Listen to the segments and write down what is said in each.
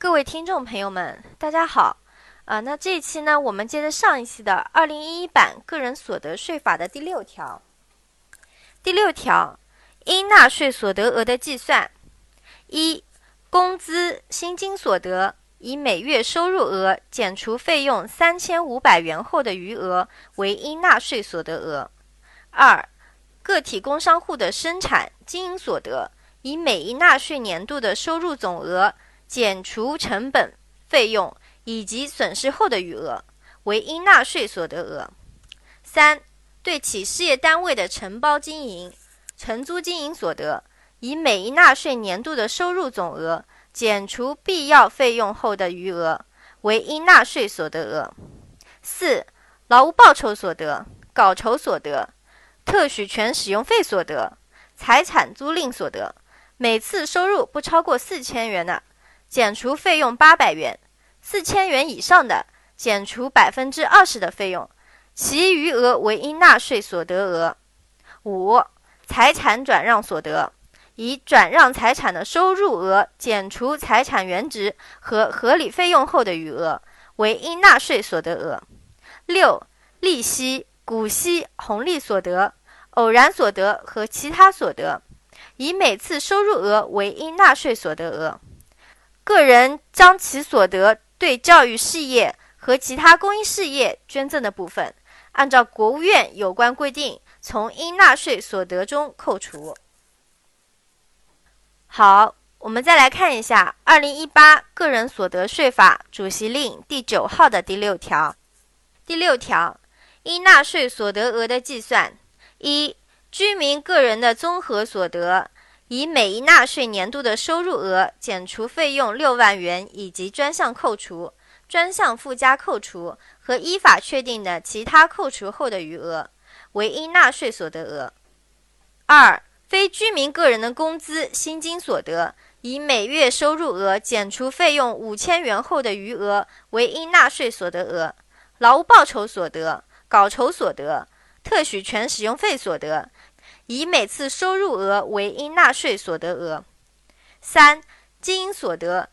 各位听众朋友们，大家好。啊，那这一期呢，我们接着上一期的二零一一版个人所得税法的第六条。第六条，应纳税所得额的计算：一、工资、薪金所得，以每月收入额减除费用三千五百元后的余额为应纳税所得额；二、个体工商户的生产经营所得，以每一纳税年度的收入总额减除成本费用以及损失后的余额为应纳税所得额。三、对企事业单位的承包经营、承租经营所得，以每一纳税年度的收入总额减除必要费用后的余额为应纳税所得额。四、劳务报酬所得、稿酬所得。特许权使用费所得、财产租赁所得，每次收入不超过四千元的，减除费用八百元；四千元以上的，减除百分之二十的费用，其余额为应纳税所得额。五、财产转让所得，以转让财产的收入额减除财产原值和合理费用后的余额，为应纳税所得额。六、利息、股息、红利所得。偶然所得和其他所得，以每次收入额为应纳税所得额。个人将其所得对教育事业和其他公益事业捐赠的部分，按照国务院有关规定，从应纳税所得中扣除。好，我们再来看一下《二零一八个人所得税法》主席令第九号的第六条。第六条，应纳税所得额的计算。一、居民个人的综合所得，以每一纳税年度的收入额减除费用六万元以及专项扣除、专项附加扣除和依法确定的其他扣除后的余额，为应纳税所得额。二、非居民个人的工资、薪金所得，以每月收入额减除费用五千元后的余额，为应纳税所得额。劳务报酬所得、稿酬所得。特许权使用费所得，以每次收入额为应纳税所得额。三、经营所得，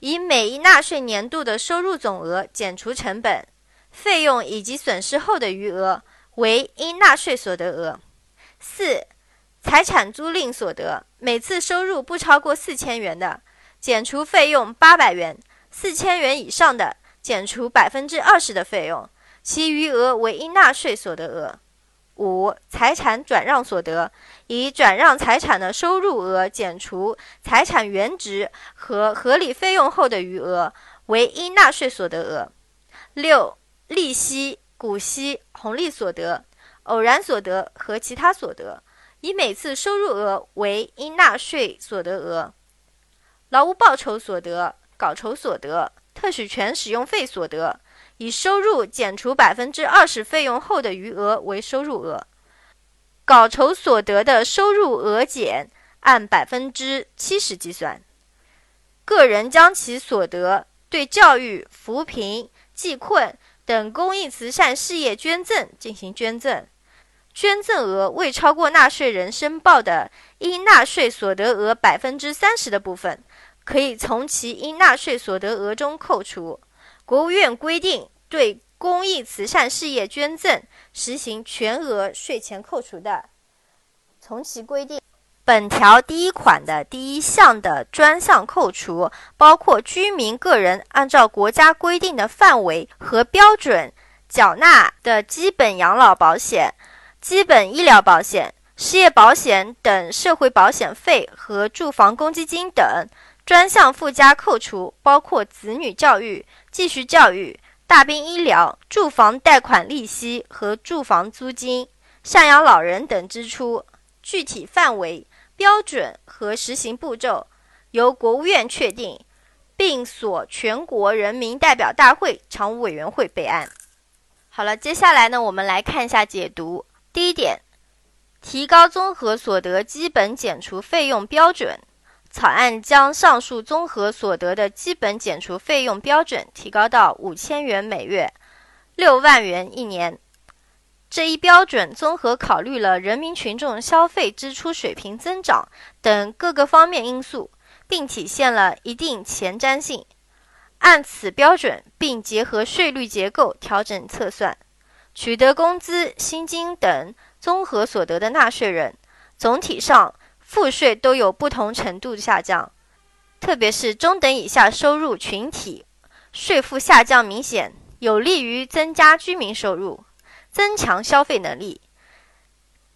以每一纳税年度的收入总额减除成本、费用以及损失后的余额为应纳税所得额。四、财产租赁所得，每次收入不超过四千元的，减除费用八百元；四千元以上的，减除百分之二十的费用，其余额为应纳税所得额。五、财产转让所得，以转让财产的收入额减除财产原值和合理费用后的余额，为应纳税所得额。六、利息、股息、红利所得、偶然所得和其他所得，以每次收入额为应纳税所得额。劳务报酬所得、稿酬所得、特许权使用费所得。以收入减除百分之二十费用后的余额为收入额，稿酬所得的收入额减按百分之七十计算。个人将其所得对教育、扶贫、济困等公益慈善事业捐赠进行捐赠，捐赠额未超过纳税人申报的应纳税所得额百分之三十的部分，可以从其应纳税所得额中扣除。国务院规定，对公益慈善事业捐赠实行全额税前扣除的，从其规定。本条第一款的第一项的专项扣除，包括居民个人按照国家规定的范围和标准缴纳的基本养老保险、基本医疗保险、失业保险等社会保险费和住房公积金等。专项附加扣除包括子女教育、继续教育、大病医疗、住房贷款利息和住房租金、赡养老人等支出，具体范围、标准和实行步骤由国务院确定，并所全国人民代表大会常务委员会备案。好了，接下来呢，我们来看一下解读。第一点，提高综合所得基本减除费用标准。草案将上述综合所得的基本减除费用标准提高到五千元每月，六万元一年。这一标准综合考虑了人民群众消费支出水平增长等各个方面因素，并体现了一定前瞻性。按此标准，并结合税率结构调整测算。取得工资、薪金等综合所得的纳税人，总体上赋税都有不同程度下降，特别是中等以下收入群体，税负下降明显，有利于增加居民收入，增强消费能力。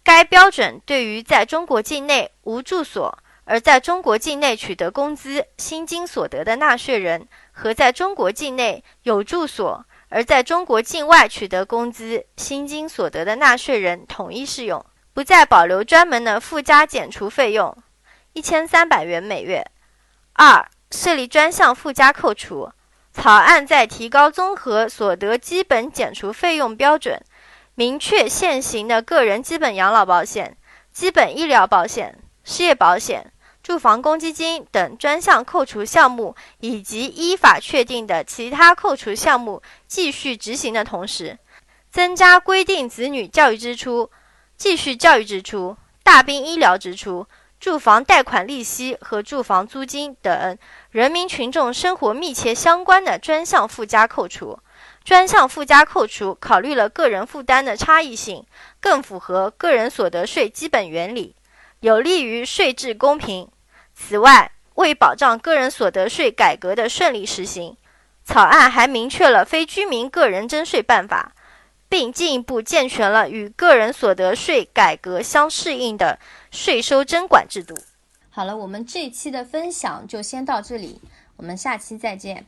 该标准对于在中国境内无住所而在中国境内取得工资、薪金所得的纳税人，和在中国境内有住所。而在中国境外取得工资、薪金所得的纳税人统一适用，不再保留专门的附加减除费用，一千三百元每月。二、设立专项附加扣除。草案在提高综合所得基本减除费用标准，明确现行的个人基本养老保险、基本医疗保险、失业保险。住房公积金等专项扣除项目，以及依法确定的其他扣除项目继续执行的同时，增加规定子女教育支出、继续教育支出、大病医疗支出、住房贷款利息和住房租金等人民群众生活密切相关的专项附加扣除。专项附加扣除考虑了个人负担的差异性，更符合个人所得税基本原理，有利于税制公平。此外，为保障个人所得税改革的顺利实行，草案还明确了非居民个人征税办法，并进一步健全了与个人所得税改革相适应的税收征管制度。好了，我们这一期的分享就先到这里，我们下期再见。